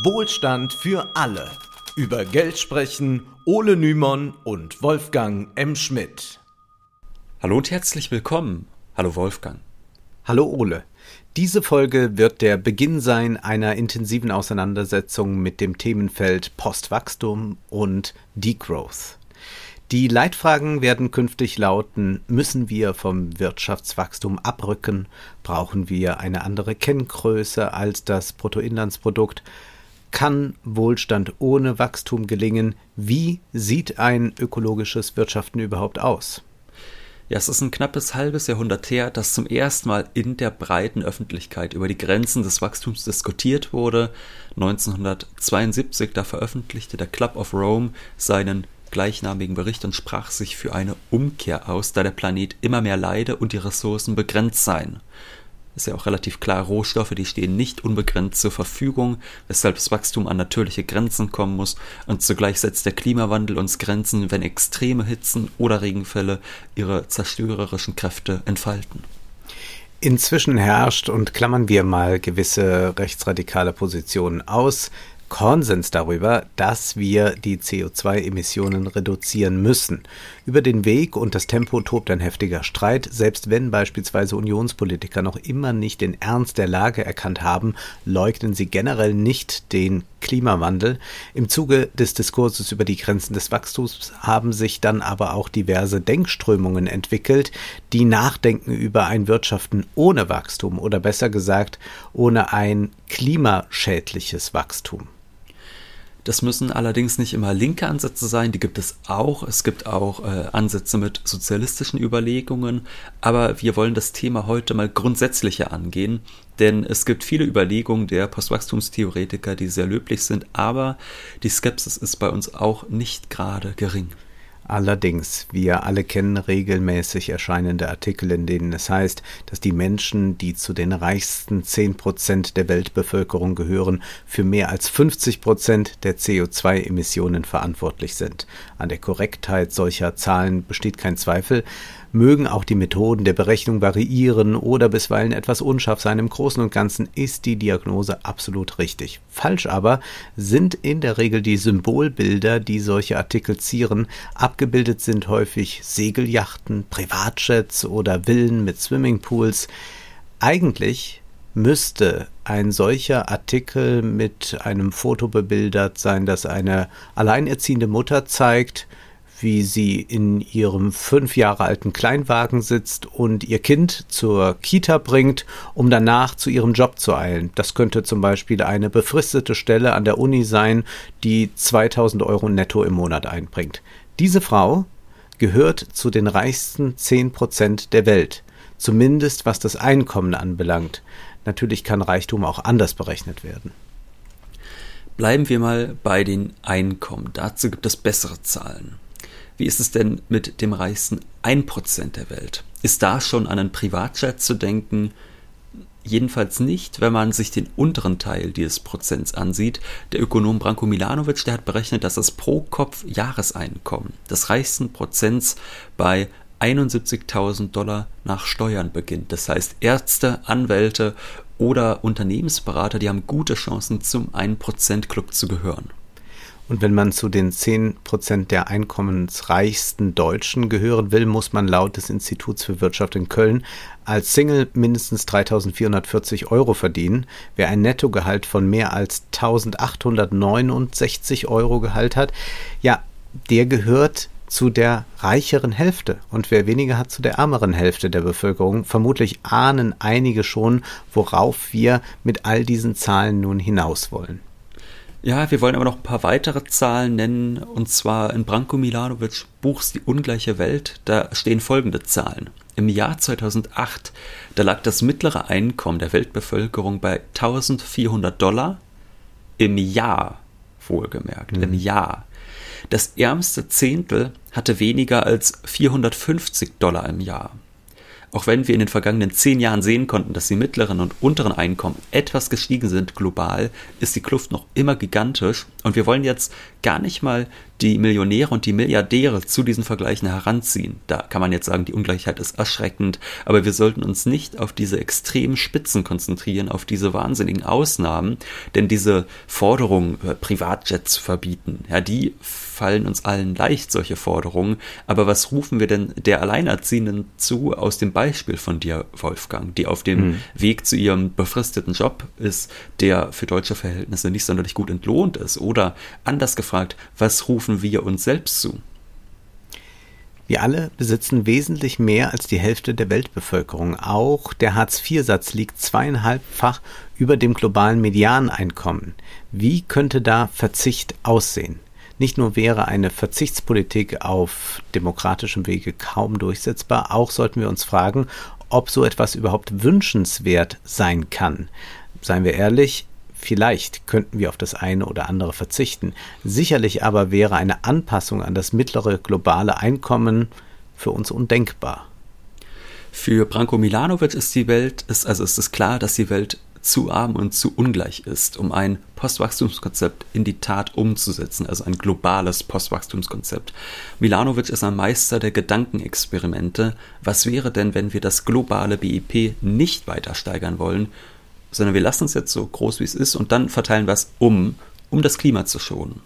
Wohlstand für alle. Über Geld sprechen Ole Nymon und Wolfgang M. Schmidt. Hallo und herzlich willkommen. Hallo Wolfgang. Hallo Ole. Diese Folge wird der Beginn sein einer intensiven Auseinandersetzung mit dem Themenfeld Postwachstum und Degrowth. Die Leitfragen werden künftig lauten, müssen wir vom Wirtschaftswachstum abrücken? Brauchen wir eine andere Kenngröße als das Bruttoinlandsprodukt? Kann Wohlstand ohne Wachstum gelingen? Wie sieht ein ökologisches Wirtschaften überhaupt aus? Ja, es ist ein knappes halbes Jahrhundert her, dass zum ersten Mal in der breiten Öffentlichkeit über die Grenzen des Wachstums diskutiert wurde. 1972, da veröffentlichte der Club of Rome seinen gleichnamigen Bericht und sprach sich für eine Umkehr aus, da der Planet immer mehr leide und die Ressourcen begrenzt seien. Ist ja auch relativ klar, Rohstoffe, die stehen nicht unbegrenzt zur Verfügung, weshalb das Wachstum an natürliche Grenzen kommen muss und zugleich setzt der Klimawandel uns Grenzen, wenn extreme Hitzen oder Regenfälle ihre zerstörerischen Kräfte entfalten. Inzwischen herrscht, und klammern wir mal gewisse rechtsradikale Positionen aus, Konsens darüber, dass wir die CO2-Emissionen reduzieren müssen. Über den Weg und das Tempo tobt ein heftiger Streit, selbst wenn beispielsweise Unionspolitiker noch immer nicht den Ernst der Lage erkannt haben, leugnen sie generell nicht den Klimawandel. Im Zuge des Diskurses über die Grenzen des Wachstums haben sich dann aber auch diverse Denkströmungen entwickelt, die nachdenken über ein Wirtschaften ohne Wachstum oder besser gesagt ohne ein klimaschädliches Wachstum. Das müssen allerdings nicht immer linke Ansätze sein, die gibt es auch. Es gibt auch äh, Ansätze mit sozialistischen Überlegungen, aber wir wollen das Thema heute mal grundsätzlicher angehen, denn es gibt viele Überlegungen der Postwachstumstheoretiker, die sehr löblich sind, aber die Skepsis ist bei uns auch nicht gerade gering. Allerdings, wir alle kennen regelmäßig erscheinende Artikel, in denen es heißt, dass die Menschen, die zu den reichsten 10 Prozent der Weltbevölkerung gehören, für mehr als 50 Prozent der CO2-Emissionen verantwortlich sind. An der Korrektheit solcher Zahlen besteht kein Zweifel, Mögen auch die Methoden der Berechnung variieren oder bisweilen etwas unscharf sein, im Großen und Ganzen ist die Diagnose absolut richtig. Falsch aber sind in der Regel die Symbolbilder, die solche Artikel zieren. Abgebildet sind häufig Segelyachten, Privatjets oder Villen mit Swimmingpools. Eigentlich müsste ein solcher Artikel mit einem Foto bebildert sein, das eine alleinerziehende Mutter zeigt, wie sie in ihrem fünf Jahre alten Kleinwagen sitzt und ihr Kind zur Kita bringt, um danach zu ihrem Job zu eilen. Das könnte zum Beispiel eine befristete Stelle an der Uni sein, die 2000 Euro netto im Monat einbringt. Diese Frau gehört zu den reichsten 10 Prozent der Welt, zumindest was das Einkommen anbelangt. Natürlich kann Reichtum auch anders berechnet werden. Bleiben wir mal bei den Einkommen. Dazu gibt es bessere Zahlen. Wie ist es denn mit dem reichsten 1% der Welt? Ist da schon an einen Privatjet zu denken? Jedenfalls nicht, wenn man sich den unteren Teil dieses Prozents ansieht. Der Ökonom Branko Milanovic, der hat berechnet, dass das pro Kopf Jahreseinkommen des reichsten Prozents bei 71.000 Dollar nach Steuern beginnt. Das heißt, Ärzte, Anwälte oder Unternehmensberater, die haben gute Chancen, zum 1% Club zu gehören. Und wenn man zu den 10 Prozent der einkommensreichsten Deutschen gehören will, muss man laut des Instituts für Wirtschaft in Köln als Single mindestens 3.440 Euro verdienen. Wer ein Nettogehalt von mehr als 1.869 Euro Gehalt hat, ja, der gehört zu der reicheren Hälfte und wer weniger hat zu der ärmeren Hälfte der Bevölkerung. Vermutlich ahnen einige schon, worauf wir mit all diesen Zahlen nun hinaus wollen. Ja, wir wollen aber noch ein paar weitere Zahlen nennen, und zwar in Branko Milanovic Buchs Die ungleiche Welt, da stehen folgende Zahlen. Im Jahr 2008, da lag das mittlere Einkommen der Weltbevölkerung bei 1400 Dollar im Jahr, wohlgemerkt, mhm. im Jahr. Das ärmste Zehntel hatte weniger als 450 Dollar im Jahr. Auch wenn wir in den vergangenen zehn Jahren sehen konnten, dass die mittleren und unteren Einkommen etwas gestiegen sind global, ist die Kluft noch immer gigantisch. Und wir wollen jetzt gar nicht mal die Millionäre und die Milliardäre zu diesen Vergleichen heranziehen. Da kann man jetzt sagen, die Ungleichheit ist erschreckend, aber wir sollten uns nicht auf diese extremen Spitzen konzentrieren, auf diese wahnsinnigen Ausnahmen, denn diese Forderung, äh, Privatjets zu verbieten, ja, die fallen uns allen leicht, solche Forderungen. Aber was rufen wir denn der Alleinerziehenden zu aus dem Beispiel von dir, Wolfgang, die auf dem mhm. Weg zu ihrem befristeten Job ist, der für deutsche Verhältnisse nicht sonderlich gut entlohnt ist? Oder anders gefragt, was rufen wir uns selbst zu? Wir alle besitzen wesentlich mehr als die Hälfte der Weltbevölkerung. Auch der Hartz-IV-Satz liegt zweieinhalbfach über dem globalen Medianeinkommen. Wie könnte da Verzicht aussehen? Nicht nur wäre eine Verzichtspolitik auf demokratischem Wege kaum durchsetzbar, auch sollten wir uns fragen, ob so etwas überhaupt wünschenswert sein kann. Seien wir ehrlich, Vielleicht könnten wir auf das eine oder andere verzichten. Sicherlich aber wäre eine Anpassung an das mittlere globale Einkommen für uns undenkbar. Für Branko Milanovic ist die Welt, ist, also ist es klar, dass die Welt zu arm und zu ungleich ist, um ein Postwachstumskonzept in die Tat umzusetzen, also ein globales Postwachstumskonzept. Milanovic ist ein Meister der Gedankenexperimente. Was wäre denn, wenn wir das globale BIP nicht weiter steigern wollen, sondern wir lassen es jetzt so groß wie es ist und dann verteilen wir es um, um das Klima zu schonen.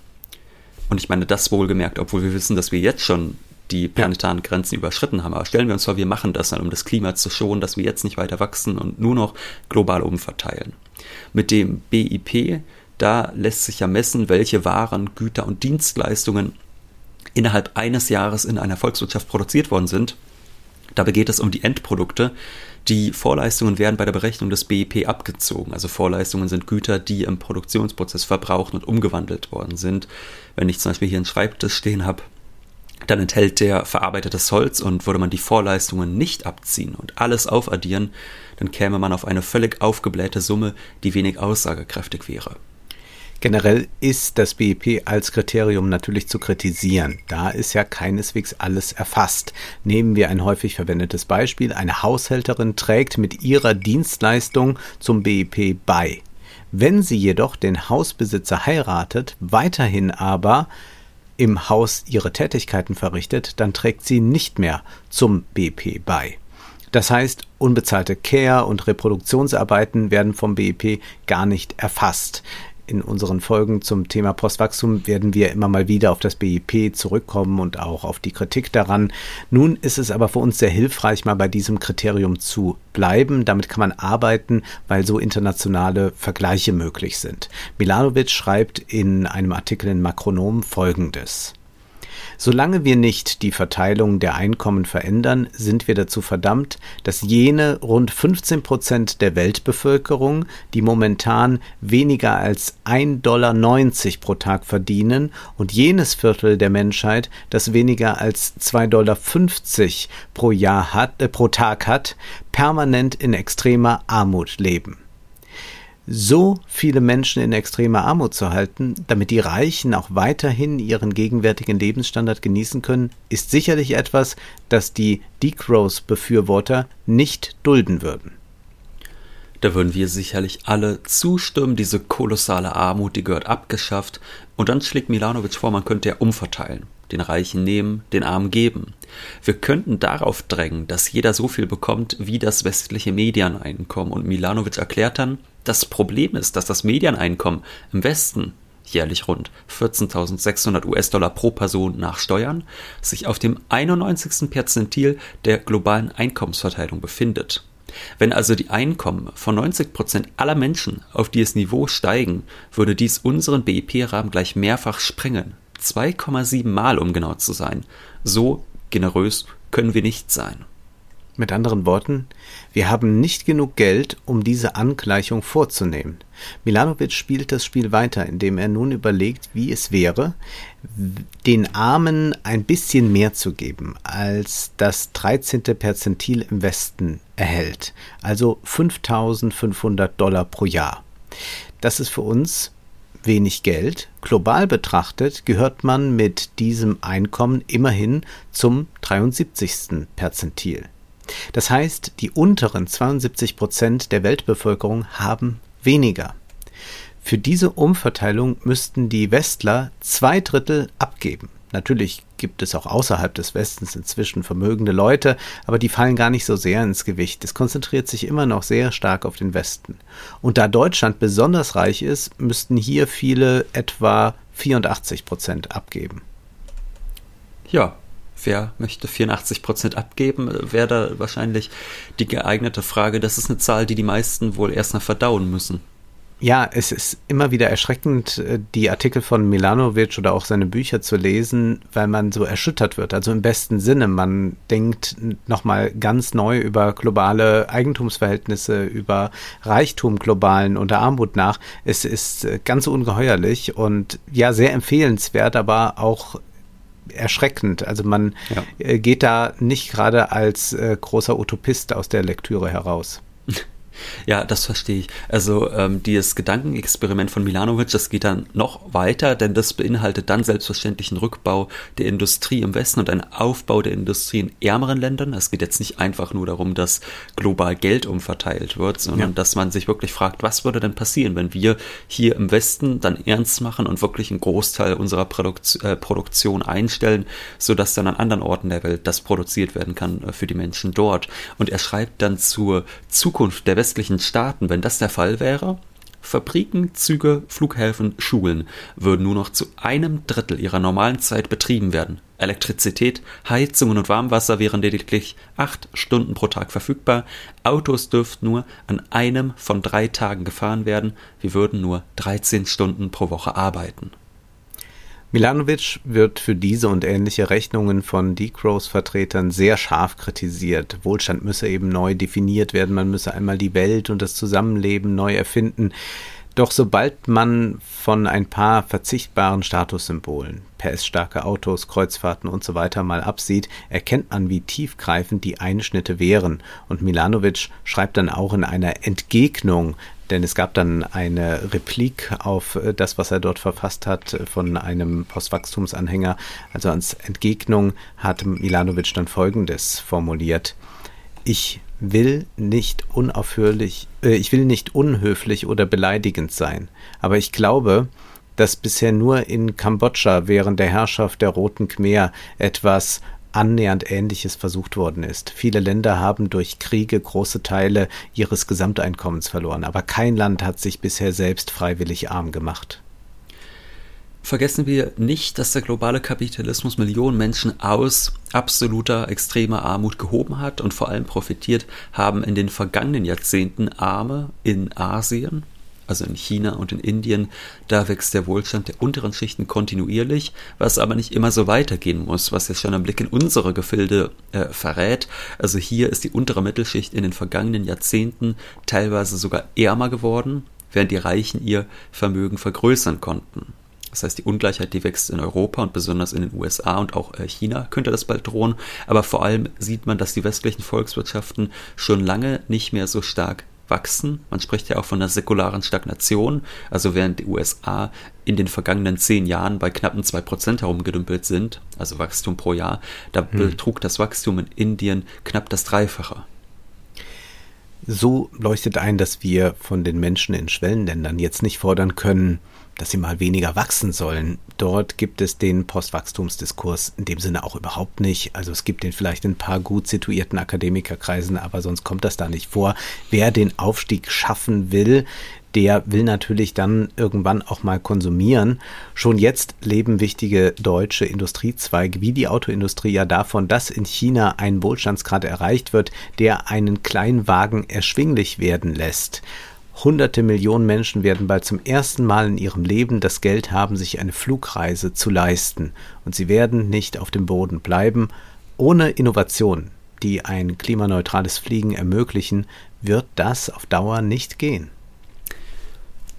Und ich meine, das wohlgemerkt, obwohl wir wissen, dass wir jetzt schon die planetaren Grenzen überschritten haben. Aber stellen wir uns vor, wir machen das dann, um das Klima zu schonen, dass wir jetzt nicht weiter wachsen und nur noch global umverteilen. Mit dem BIP, da lässt sich ja messen, welche Waren, Güter und Dienstleistungen innerhalb eines Jahres in einer Volkswirtschaft produziert worden sind. Dabei geht es um die Endprodukte. Die Vorleistungen werden bei der Berechnung des BIP abgezogen. Also Vorleistungen sind Güter, die im Produktionsprozess verbraucht und umgewandelt worden sind. Wenn ich zum Beispiel hier einen Schreibtisch stehen habe, dann enthält der verarbeitetes Holz und würde man die Vorleistungen nicht abziehen und alles aufaddieren, dann käme man auf eine völlig aufgeblähte Summe, die wenig aussagekräftig wäre. Generell ist das BIP als Kriterium natürlich zu kritisieren. Da ist ja keineswegs alles erfasst. Nehmen wir ein häufig verwendetes Beispiel. Eine Haushälterin trägt mit ihrer Dienstleistung zum BIP bei. Wenn sie jedoch den Hausbesitzer heiratet, weiterhin aber im Haus ihre Tätigkeiten verrichtet, dann trägt sie nicht mehr zum BP bei. Das heißt, unbezahlte Care- und Reproduktionsarbeiten werden vom BIP gar nicht erfasst in unseren Folgen zum Thema Postwachstum werden wir immer mal wieder auf das BIP zurückkommen und auch auf die Kritik daran. Nun ist es aber für uns sehr hilfreich, mal bei diesem Kriterium zu bleiben. Damit kann man arbeiten, weil so internationale Vergleiche möglich sind. Milanovic schreibt in einem Artikel in Makronom Folgendes. Solange wir nicht die Verteilung der Einkommen verändern, sind wir dazu verdammt, dass jene rund 15 Prozent der Weltbevölkerung, die momentan weniger als 1,90 Dollar pro Tag verdienen, und jenes Viertel der Menschheit, das weniger als 2,50 Dollar pro Jahr hat, äh, pro Tag hat, permanent in extremer Armut leben so viele Menschen in extremer Armut zu halten, damit die Reichen auch weiterhin ihren gegenwärtigen Lebensstandard genießen können, ist sicherlich etwas, das die Degrowth-Befürworter nicht dulden würden. Da würden wir sicherlich alle zustimmen, diese kolossale Armut, die gehört abgeschafft. Und dann schlägt Milanovic vor, man könnte ja umverteilen. Den Reichen nehmen, den Armen geben. Wir könnten darauf drängen, dass jeder so viel bekommt wie das westliche Medianeinkommen. Und Milanovic erklärt dann, das Problem ist, dass das Medianeinkommen im Westen jährlich rund 14.600 US-Dollar pro Person nach Steuern sich auf dem 91. Perzentil der globalen Einkommensverteilung befindet. Wenn also die Einkommen von 90 Prozent aller Menschen auf dieses Niveau steigen, würde dies unseren BIP-Rahmen gleich mehrfach sprengen. 2,7 Mal, um genau zu sein. So generös können wir nicht sein. Mit anderen Worten, wir haben nicht genug Geld, um diese Angleichung vorzunehmen. Milanovic spielt das Spiel weiter, indem er nun überlegt, wie es wäre, den Armen ein bisschen mehr zu geben, als das 13. Perzentil im Westen erhält, also 5500 Dollar pro Jahr. Das ist für uns wenig Geld. Global betrachtet gehört man mit diesem Einkommen immerhin zum 73. Perzentil. Das heißt, die unteren 72 Prozent der Weltbevölkerung haben weniger. Für diese Umverteilung müssten die Westler zwei Drittel abgeben. Natürlich gibt es auch außerhalb des Westens inzwischen vermögende Leute, aber die fallen gar nicht so sehr ins Gewicht. Es konzentriert sich immer noch sehr stark auf den Westen. Und da Deutschland besonders reich ist, müssten hier viele etwa 84 Prozent abgeben. Ja, wer möchte 84 Prozent abgeben, wäre da wahrscheinlich die geeignete Frage. Das ist eine Zahl, die die meisten wohl erst mal verdauen müssen ja, es ist immer wieder erschreckend, äh, die Artikel von Milanovic oder auch seine Bücher zu lesen, weil man so erschüttert wird. Also im besten Sinne. Man denkt nochmal ganz neu über globale Eigentumsverhältnisse, über Reichtum globalen und Armut nach. Es ist äh, ganz ungeheuerlich und ja, sehr empfehlenswert, aber auch erschreckend. Also man ja. Äh, geht da nicht gerade als großer Utopist aus der Lektüre heraus. Ja, das verstehe ich. Also ähm, dieses Gedankenexperiment von Milanovic, das geht dann noch weiter, denn das beinhaltet dann selbstverständlich einen Rückbau der Industrie im Westen und einen Aufbau der Industrie in ärmeren Ländern. Es geht jetzt nicht einfach nur darum, dass global Geld umverteilt wird, sondern ja. dass man sich wirklich fragt, was würde denn passieren, wenn wir hier im Westen dann ernst machen und wirklich einen Großteil unserer Produkt äh, Produktion einstellen, sodass dann an anderen Orten der Welt das produziert werden kann äh, für die Menschen dort. Und er schreibt dann zur Zukunft der West westlichen Staaten, wenn das der Fall wäre, Fabriken, Züge, Flughäfen, Schulen würden nur noch zu einem Drittel ihrer normalen Zeit betrieben werden. Elektrizität, Heizungen und Warmwasser wären lediglich acht Stunden pro Tag verfügbar. Autos dürften nur an einem von drei Tagen gefahren werden. Wir würden nur 13 Stunden pro Woche arbeiten. Milanovic wird für diese und ähnliche Rechnungen von Decrows Vertretern sehr scharf kritisiert. Wohlstand müsse eben neu definiert werden, man müsse einmal die Welt und das Zusammenleben neu erfinden. Doch sobald man von ein paar verzichtbaren Statussymbolen, PS-starke Autos, Kreuzfahrten und so weiter mal absieht, erkennt man, wie tiefgreifend die Einschnitte wären. Und Milanovic schreibt dann auch in einer Entgegnung denn es gab dann eine Replik auf äh, das, was er dort verfasst hat, äh, von einem Postwachstumsanhänger. Also als Entgegnung hat Milanovic dann Folgendes formuliert. Ich will nicht unaufhörlich, äh, ich will nicht unhöflich oder beleidigend sein, aber ich glaube, dass bisher nur in Kambodscha während der Herrschaft der Roten Khmer etwas annähernd Ähnliches versucht worden ist. Viele Länder haben durch Kriege große Teile ihres Gesamteinkommens verloren, aber kein Land hat sich bisher selbst freiwillig arm gemacht. Vergessen wir nicht, dass der globale Kapitalismus Millionen Menschen aus absoluter extremer Armut gehoben hat und vor allem profitiert haben in den vergangenen Jahrzehnten Arme in Asien, also in China und in Indien, da wächst der Wohlstand der unteren Schichten kontinuierlich, was aber nicht immer so weitergehen muss, was jetzt schon ein Blick in unsere Gefilde äh, verrät. Also hier ist die untere Mittelschicht in den vergangenen Jahrzehnten teilweise sogar ärmer geworden, während die Reichen ihr Vermögen vergrößern konnten. Das heißt, die Ungleichheit, die wächst in Europa und besonders in den USA und auch äh, China könnte das bald drohen. Aber vor allem sieht man, dass die westlichen Volkswirtschaften schon lange nicht mehr so stark wachsen. Man spricht ja auch von einer säkularen Stagnation. Also während die USA in den vergangenen zehn Jahren bei knappen zwei Prozent herumgedümpelt sind, also Wachstum pro Jahr, da hm. betrug das Wachstum in Indien knapp das Dreifache. So leuchtet ein, dass wir von den Menschen in Schwellenländern jetzt nicht fordern können, dass sie mal weniger wachsen sollen. Dort gibt es den Postwachstumsdiskurs in dem Sinne auch überhaupt nicht. Also es gibt den vielleicht in ein paar gut situierten Akademikerkreisen, aber sonst kommt das da nicht vor. Wer den Aufstieg schaffen will, der will natürlich dann irgendwann auch mal konsumieren. Schon jetzt leben wichtige deutsche Industriezweige wie die Autoindustrie ja davon, dass in China ein Wohlstandsgrad erreicht wird, der einen Kleinwagen erschwinglich werden lässt. Hunderte Millionen Menschen werden bald zum ersten Mal in ihrem Leben das Geld haben, sich eine Flugreise zu leisten. Und sie werden nicht auf dem Boden bleiben. Ohne Innovation, die ein klimaneutrales Fliegen ermöglichen, wird das auf Dauer nicht gehen.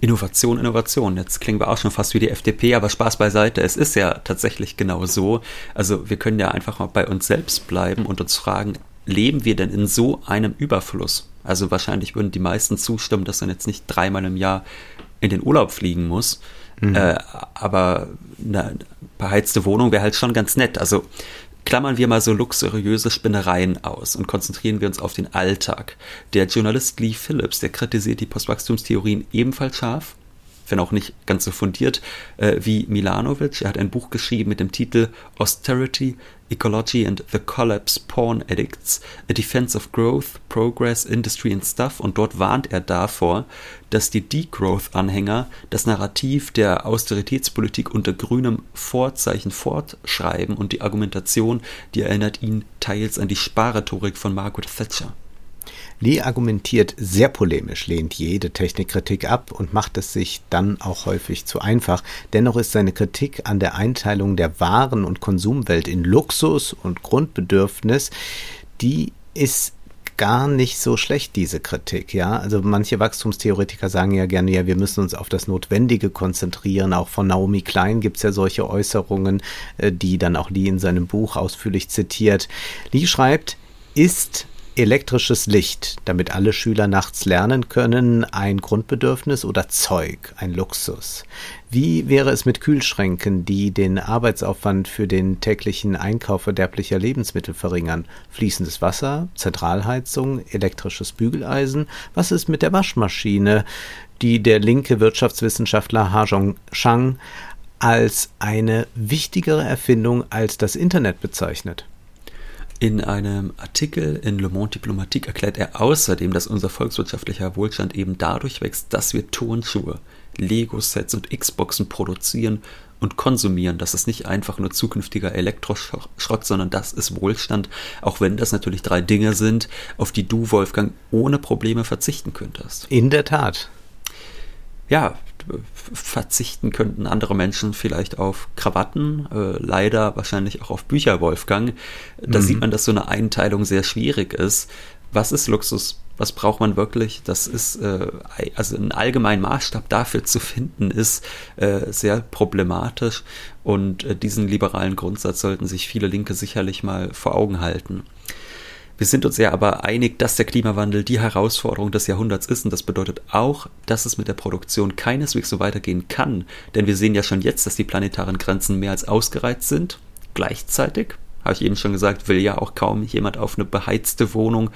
Innovation, Innovation. Jetzt klingen wir auch schon fast wie die FDP, aber Spaß beiseite. Es ist ja tatsächlich genau so. Also wir können ja einfach mal bei uns selbst bleiben und uns fragen, leben wir denn in so einem Überfluss? Also wahrscheinlich würden die meisten zustimmen, dass man jetzt nicht dreimal im Jahr in den Urlaub fliegen muss. Mhm. Äh, aber eine beheizte Wohnung wäre halt schon ganz nett. Also Klammern wir mal so luxuriöse Spinnereien aus und konzentrieren wir uns auf den Alltag. Der Journalist Lee Phillips, der kritisiert die Postwachstumstheorien ebenfalls scharf wenn auch nicht ganz so fundiert, äh, wie Milanovic. Er hat ein Buch geschrieben mit dem Titel Austerity, Ecology and the Collapse Porn Addicts, A Defense of Growth, Progress, Industry and Stuff und dort warnt er davor, dass die Degrowth-Anhänger das Narrativ der Austeritätspolitik unter grünem Vorzeichen fortschreiben und die Argumentation, die erinnert ihn teils an die Sparrhetorik von Margaret Thatcher. Lee argumentiert sehr polemisch, lehnt jede Technikkritik ab und macht es sich dann auch häufig zu einfach. Dennoch ist seine Kritik an der Einteilung der Waren- und Konsumwelt in Luxus und Grundbedürfnis, die ist gar nicht so schlecht, diese Kritik, ja. Also manche Wachstumstheoretiker sagen ja gerne, ja, wir müssen uns auf das Notwendige konzentrieren. Auch von Naomi Klein gibt es ja solche Äußerungen, äh, die dann auch Lee in seinem Buch ausführlich zitiert. Lee schreibt, ist elektrisches Licht, damit alle Schüler nachts lernen können, ein Grundbedürfnis oder Zeug, ein Luxus? Wie wäre es mit Kühlschränken, die den Arbeitsaufwand für den täglichen Einkauf verderblicher Lebensmittel verringern? Fließendes Wasser, Zentralheizung, elektrisches Bügeleisen? Was ist mit der Waschmaschine, die der linke Wirtschaftswissenschaftler Ha Zhong Shang als eine wichtigere Erfindung als das Internet bezeichnet? In einem Artikel in Le Monde Diplomatique erklärt er außerdem, dass unser volkswirtschaftlicher Wohlstand eben dadurch wächst, dass wir Turnschuhe, Lego-Sets und Xboxen produzieren und konsumieren. Das ist nicht einfach nur zukünftiger Elektroschrott, sondern das ist Wohlstand, auch wenn das natürlich drei Dinge sind, auf die du, Wolfgang, ohne Probleme verzichten könntest. In der Tat. Ja, verzichten könnten andere Menschen vielleicht auf Krawatten, äh, leider wahrscheinlich auch auf Bücher, Wolfgang. Da mhm. sieht man, dass so eine Einteilung sehr schwierig ist. Was ist Luxus? Was braucht man wirklich? Das ist, äh, also ein allgemeinen Maßstab dafür zu finden, ist äh, sehr problematisch. Und äh, diesen liberalen Grundsatz sollten sich viele Linke sicherlich mal vor Augen halten. Wir sind uns ja aber einig, dass der Klimawandel die Herausforderung des Jahrhunderts ist und das bedeutet auch, dass es mit der Produktion keineswegs so weitergehen kann, denn wir sehen ja schon jetzt, dass die planetaren Grenzen mehr als ausgereizt sind. Gleichzeitig, habe ich eben schon gesagt, will ja auch kaum jemand auf eine beheizte Wohnung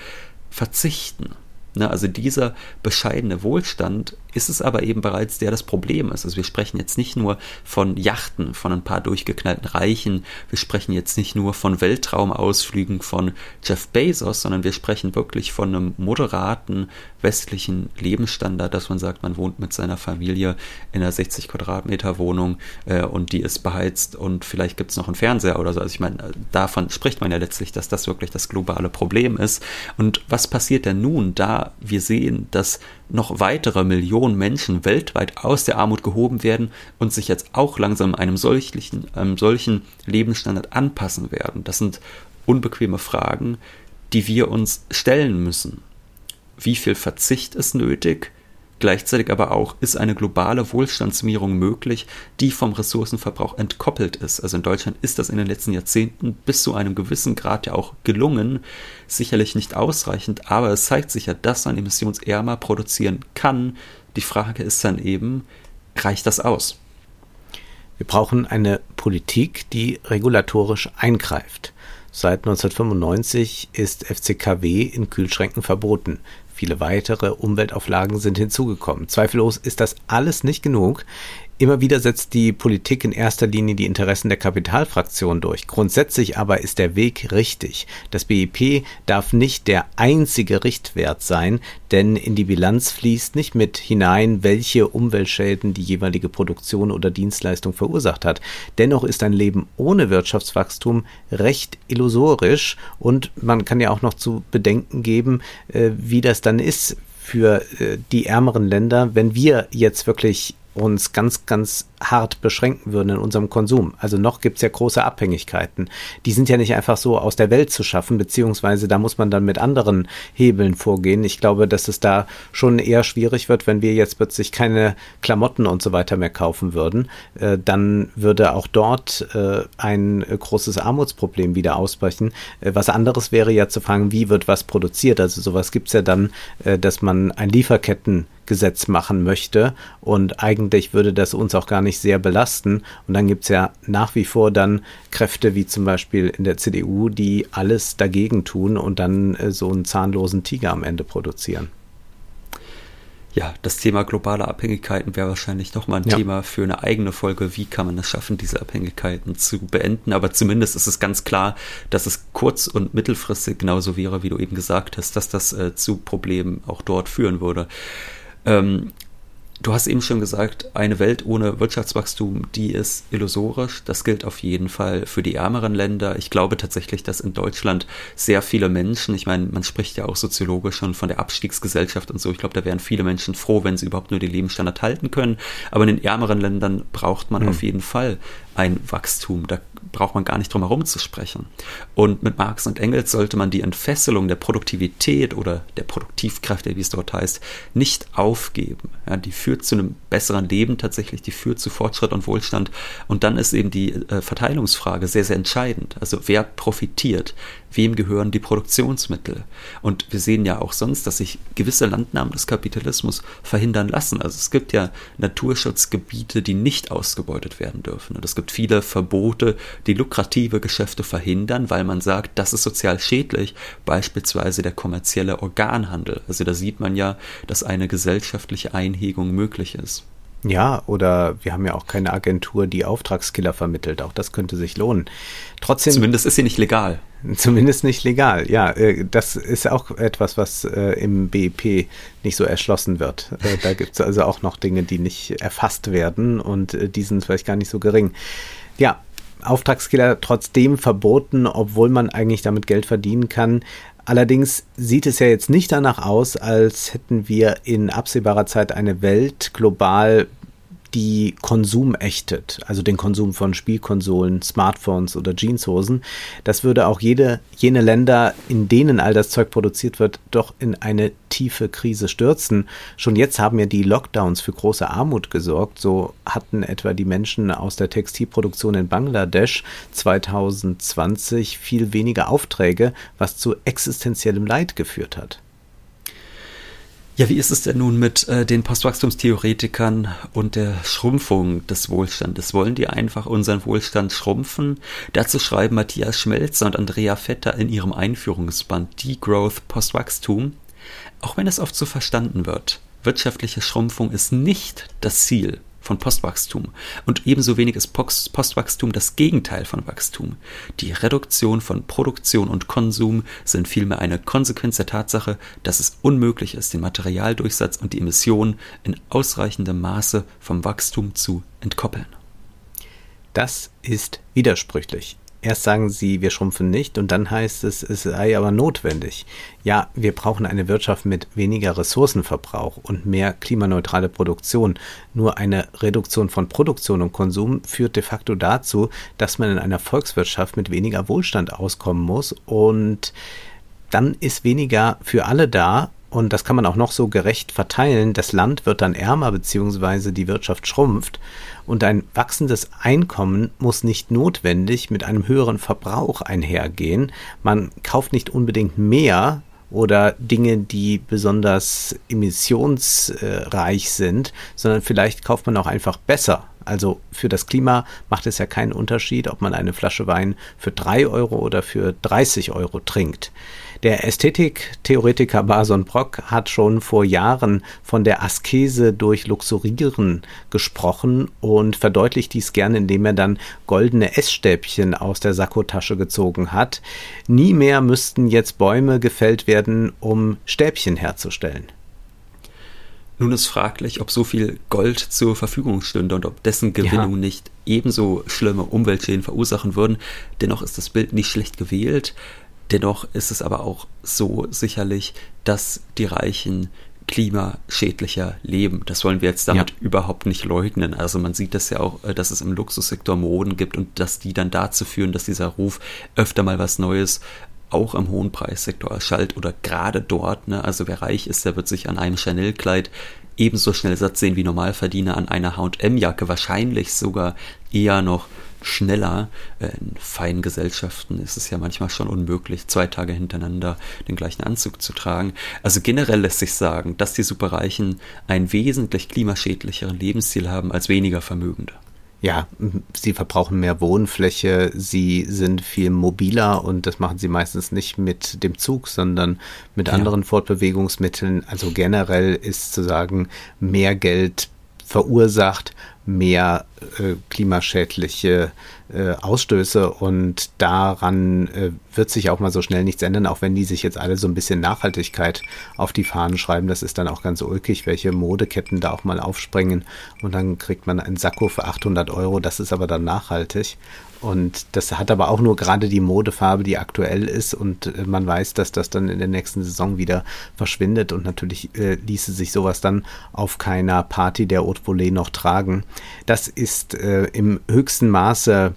verzichten. Ne, also dieser bescheidene Wohlstand ist es aber eben bereits, der das Problem ist. Also wir sprechen jetzt nicht nur von Yachten, von ein paar durchgeknallten Reichen, wir sprechen jetzt nicht nur von Weltraumausflügen von Jeff Bezos, sondern wir sprechen wirklich von einem moderaten westlichen Lebensstandard, dass man sagt, man wohnt mit seiner Familie in einer 60 Quadratmeter Wohnung äh, und die ist beheizt und vielleicht gibt es noch einen Fernseher oder so. Also ich meine, davon spricht man ja letztlich, dass das wirklich das globale Problem ist. Und was passiert denn nun, da wir sehen, dass noch weitere Millionen Menschen weltweit aus der Armut gehoben werden und sich jetzt auch langsam einem solchen, einem solchen Lebensstandard anpassen werden? Das sind unbequeme Fragen, die wir uns stellen müssen wie viel Verzicht ist nötig, gleichzeitig aber auch, ist eine globale Wohlstandsmehrung möglich, die vom Ressourcenverbrauch entkoppelt ist. Also in Deutschland ist das in den letzten Jahrzehnten bis zu einem gewissen Grad ja auch gelungen, sicherlich nicht ausreichend, aber es zeigt sich ja, dass man emissionsärmer produzieren kann. Die Frage ist dann eben, reicht das aus? Wir brauchen eine Politik, die regulatorisch eingreift. Seit 1995 ist FCKW in Kühlschränken verboten. Viele weitere Umweltauflagen sind hinzugekommen. Zweifellos ist das alles nicht genug. Immer wieder setzt die Politik in erster Linie die Interessen der Kapitalfraktion durch. Grundsätzlich aber ist der Weg richtig. Das BIP darf nicht der einzige Richtwert sein, denn in die Bilanz fließt nicht mit hinein, welche Umweltschäden die jeweilige Produktion oder Dienstleistung verursacht hat. Dennoch ist ein Leben ohne Wirtschaftswachstum recht illusorisch und man kann ja auch noch zu bedenken geben, äh, wie das dann ist für äh, die ärmeren Länder, wenn wir jetzt wirklich uns ganz, ganz hart beschränken würden in unserem Konsum. Also noch gibt es ja große Abhängigkeiten. Die sind ja nicht einfach so aus der Welt zu schaffen, beziehungsweise da muss man dann mit anderen Hebeln vorgehen. Ich glaube, dass es da schon eher schwierig wird, wenn wir jetzt plötzlich keine Klamotten und so weiter mehr kaufen würden. Äh, dann würde auch dort äh, ein großes Armutsproblem wieder ausbrechen. Äh, was anderes wäre ja zu fragen, wie wird was produziert. Also sowas gibt es ja dann, äh, dass man ein Lieferketten Gesetz machen möchte und eigentlich würde das uns auch gar nicht sehr belasten. Und dann gibt es ja nach wie vor dann Kräfte wie zum Beispiel in der CDU, die alles dagegen tun und dann äh, so einen zahnlosen Tiger am Ende produzieren ja, das Thema globale Abhängigkeiten wäre wahrscheinlich nochmal ein ja. Thema für eine eigene Folge. Wie kann man es schaffen, diese Abhängigkeiten zu beenden? Aber zumindest ist es ganz klar, dass es kurz- und mittelfristig genauso wäre, wie du eben gesagt hast, dass das äh, zu Problemen auch dort führen würde. Ähm, Du hast eben schon gesagt, eine Welt ohne Wirtschaftswachstum, die ist illusorisch. Das gilt auf jeden Fall für die ärmeren Länder. Ich glaube tatsächlich, dass in Deutschland sehr viele Menschen, ich meine, man spricht ja auch soziologisch schon von der Abstiegsgesellschaft und so. Ich glaube, da wären viele Menschen froh, wenn sie überhaupt nur den Lebensstandard halten können. Aber in den ärmeren Ländern braucht man mhm. auf jeden Fall ein Wachstum. Da braucht man gar nicht drum herum zu sprechen. Und mit Marx und Engels sollte man die Entfesselung der Produktivität oder der Produktivkräfte, wie es dort heißt, nicht aufgeben. Ja, die führt zu einem besseren Leben tatsächlich, die führt zu Fortschritt und Wohlstand. Und dann ist eben die äh, Verteilungsfrage sehr, sehr entscheidend. Also wer profitiert? wem gehören die Produktionsmittel. Und wir sehen ja auch sonst, dass sich gewisse Landnahmen des Kapitalismus verhindern lassen. Also es gibt ja Naturschutzgebiete, die nicht ausgebeutet werden dürfen. Und es gibt viele Verbote, die lukrative Geschäfte verhindern, weil man sagt, das ist sozial schädlich, beispielsweise der kommerzielle Organhandel. Also da sieht man ja, dass eine gesellschaftliche Einhegung möglich ist. Ja, oder wir haben ja auch keine Agentur, die Auftragskiller vermittelt. Auch das könnte sich lohnen. Trotzdem. Zumindest ist sie nicht legal. Zumindest nicht legal, ja. Äh, das ist auch etwas, was äh, im BIP nicht so erschlossen wird. Äh, da gibt es also auch noch Dinge, die nicht erfasst werden und die sind vielleicht gar nicht so gering. Ja, Auftragskiller trotzdem verboten, obwohl man eigentlich damit Geld verdienen kann. Allerdings sieht es ja jetzt nicht danach aus, als hätten wir in absehbarer Zeit eine Welt global die Konsum ächtet, also den Konsum von Spielkonsolen, Smartphones oder Jeanshosen, das würde auch jede, jene Länder, in denen all das Zeug produziert wird, doch in eine tiefe Krise stürzen. Schon jetzt haben ja die Lockdowns für große Armut gesorgt. So hatten etwa die Menschen aus der Textilproduktion in Bangladesch 2020 viel weniger Aufträge, was zu existenziellem Leid geführt hat. Ja, wie ist es denn nun mit äh, den Postwachstumstheoretikern und der Schrumpfung des Wohlstandes? Wollen die einfach unseren Wohlstand schrumpfen? Dazu schreiben Matthias Schmelzer und Andrea Vetter in ihrem Einführungsband Degrowth Postwachstum. Auch wenn es oft so verstanden wird, wirtschaftliche Schrumpfung ist nicht das Ziel von Postwachstum. Und ebenso wenig ist Postwachstum das Gegenteil von Wachstum. Die Reduktion von Produktion und Konsum sind vielmehr eine Konsequenz der Tatsache, dass es unmöglich ist, den Materialdurchsatz und die Emissionen in ausreichendem Maße vom Wachstum zu entkoppeln. Das ist widersprüchlich. Erst sagen sie, wir schrumpfen nicht und dann heißt es, es sei aber notwendig. Ja, wir brauchen eine Wirtschaft mit weniger Ressourcenverbrauch und mehr klimaneutrale Produktion. Nur eine Reduktion von Produktion und Konsum führt de facto dazu, dass man in einer Volkswirtschaft mit weniger Wohlstand auskommen muss und dann ist weniger für alle da und das kann man auch noch so gerecht verteilen. Das Land wird dann ärmer beziehungsweise die Wirtschaft schrumpft und ein wachsendes Einkommen muss nicht notwendig mit einem höheren Verbrauch einhergehen. Man kauft nicht unbedingt mehr oder Dinge, die besonders emissionsreich sind, sondern vielleicht kauft man auch einfach besser. Also für das Klima macht es ja keinen Unterschied, ob man eine Flasche Wein für drei Euro oder für 30 Euro trinkt. Der Ästhetiktheoretiker Bason Brock hat schon vor Jahren von der Askese durch Luxurieren gesprochen und verdeutlicht dies gerne, indem er dann goldene Essstäbchen aus der Sakkotasche gezogen hat. Nie mehr müssten jetzt Bäume gefällt werden, um Stäbchen herzustellen. Nun ist fraglich, ob so viel Gold zur Verfügung stünde und ob dessen Gewinnung ja. nicht ebenso schlimme Umweltschäden verursachen würden. Dennoch ist das Bild nicht schlecht gewählt. Dennoch ist es aber auch so sicherlich, dass die Reichen klimaschädlicher leben. Das wollen wir jetzt damit ja. überhaupt nicht leugnen. Also man sieht das ja auch, äh, dass es im Luxussektor Moden gibt und dass die dann dazu führen, dass dieser Ruf öfter mal was Neues auch im hohen Preissektor erschallt oder gerade dort. Ne? Also wer reich ist, der wird sich an einem Chanel-Kleid ebenso schnell satt sehen wie Normalverdiener an einer H&M-Jacke, wahrscheinlich sogar eher noch schneller. In feinen Gesellschaften ist es ja manchmal schon unmöglich, zwei Tage hintereinander den gleichen Anzug zu tragen. Also generell lässt sich sagen, dass die Superreichen einen wesentlich klimaschädlicheren Lebensstil haben als weniger Vermögende. Ja, sie verbrauchen mehr Wohnfläche, sie sind viel mobiler und das machen sie meistens nicht mit dem Zug, sondern mit ja. anderen Fortbewegungsmitteln. Also generell ist zu sagen, mehr Geld verursacht mehr äh, klimaschädliche äh, Ausstöße und daran äh, wird sich auch mal so schnell nichts ändern, auch wenn die sich jetzt alle so ein bisschen Nachhaltigkeit auf die Fahnen schreiben. Das ist dann auch ganz ulkig, welche Modeketten da auch mal aufspringen und dann kriegt man einen Sakko für 800 Euro. Das ist aber dann nachhaltig und das hat aber auch nur gerade die Modefarbe, die aktuell ist. Und äh, man weiß, dass das dann in der nächsten Saison wieder verschwindet. Und natürlich äh, ließe sich sowas dann auf keiner Party der Haute Volée noch tragen. Das ist äh, im höchsten Maße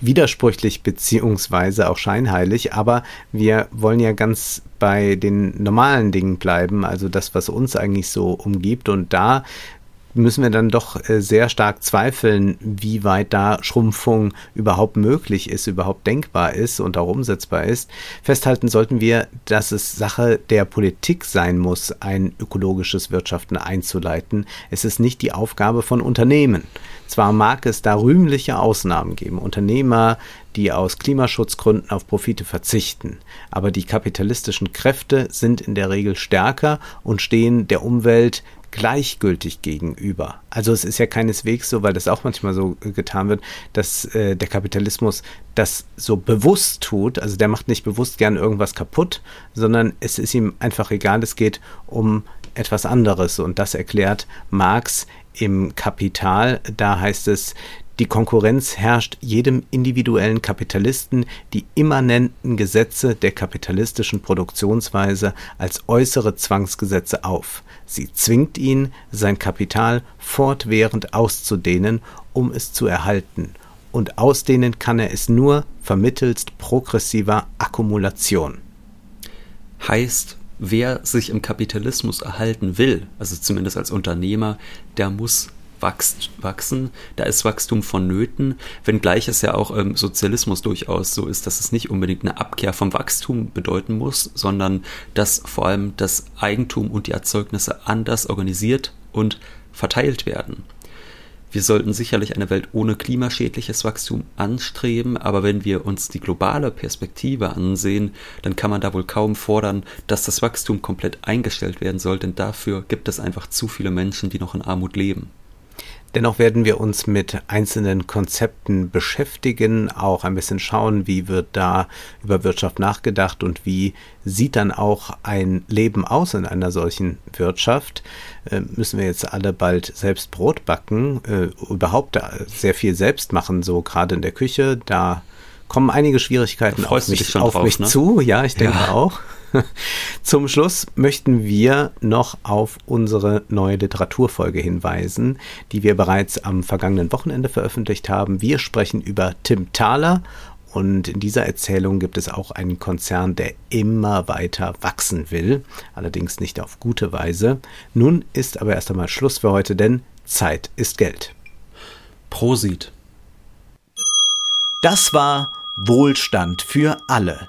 widersprüchlich beziehungsweise auch scheinheilig, aber wir wollen ja ganz bei den normalen Dingen bleiben, also das, was uns eigentlich so umgibt. Und da müssen wir dann doch äh, sehr stark zweifeln, wie weit da Schrumpfung überhaupt möglich ist, überhaupt denkbar ist und auch umsetzbar ist. Festhalten sollten wir, dass es Sache der Politik sein muss, ein ökologisches Wirtschaften einzuleiten. Es ist nicht die Aufgabe von Unternehmen. Zwar mag es da rühmliche Ausnahmen geben, Unternehmer, die aus Klimaschutzgründen auf Profite verzichten, aber die kapitalistischen Kräfte sind in der Regel stärker und stehen der Umwelt gleichgültig gegenüber. Also es ist ja keineswegs so, weil das auch manchmal so äh, getan wird, dass äh, der Kapitalismus das so bewusst tut. Also der macht nicht bewusst gern irgendwas kaputt, sondern es ist ihm einfach egal. Es geht um etwas anderes und das erklärt Marx im Kapital. Da heißt es, die Konkurrenz herrscht jedem individuellen Kapitalisten die immanenten Gesetze der kapitalistischen Produktionsweise als äußere Zwangsgesetze auf. Sie zwingt ihn, sein Kapital fortwährend auszudehnen, um es zu erhalten, und ausdehnen kann er es nur vermittelst progressiver Akkumulation. Heißt, wer sich im Kapitalismus erhalten will, also zumindest als Unternehmer, der muss wachsen, da ist Wachstum vonnöten, wenngleich es ja auch im Sozialismus durchaus so ist, dass es nicht unbedingt eine Abkehr vom Wachstum bedeuten muss, sondern dass vor allem das Eigentum und die Erzeugnisse anders organisiert und verteilt werden. Wir sollten sicherlich eine Welt ohne klimaschädliches Wachstum anstreben, aber wenn wir uns die globale Perspektive ansehen, dann kann man da wohl kaum fordern, dass das Wachstum komplett eingestellt werden soll, denn dafür gibt es einfach zu viele Menschen, die noch in Armut leben. Dennoch werden wir uns mit einzelnen Konzepten beschäftigen, auch ein bisschen schauen, wie wird da über Wirtschaft nachgedacht und wie sieht dann auch ein Leben aus in einer solchen Wirtschaft. Äh, müssen wir jetzt alle bald selbst Brot backen, äh, überhaupt sehr viel selbst machen, so gerade in der Küche. Da kommen einige Schwierigkeiten auf mich, auf drauf, mich ne? zu. Ja, ich denke ja. auch. Zum Schluss möchten wir noch auf unsere neue Literaturfolge hinweisen, die wir bereits am vergangenen Wochenende veröffentlicht haben. Wir sprechen über Tim Thaler und in dieser Erzählung gibt es auch einen Konzern, der immer weiter wachsen will, allerdings nicht auf gute Weise. Nun ist aber erst einmal Schluss für heute, denn Zeit ist Geld. Prosit. Das war Wohlstand für alle